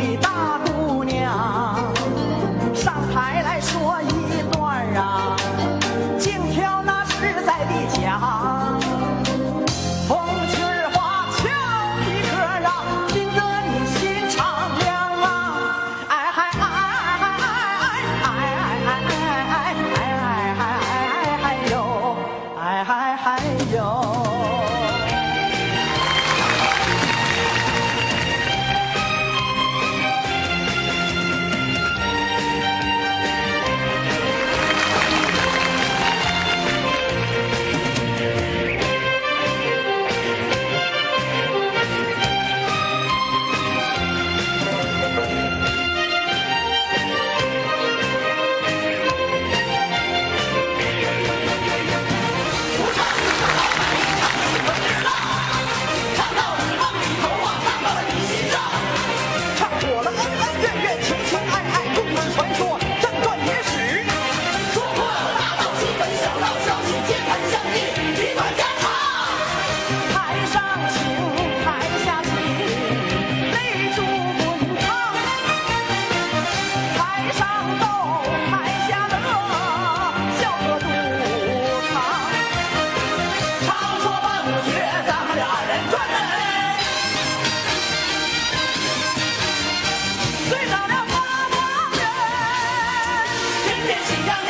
的大姑娘上台来说一段啊净挑那实在的讲。风军儿花俏皮歌啊听得你心敞亮啊哎嗨哎嗨哎嗨哎嗨哎嗨哎嗨哎嗨哎嗨哟哎嗨哎嗨哟台下唱，唱半不，咱们俩人转，醉倒了八方，天天喜洋洋。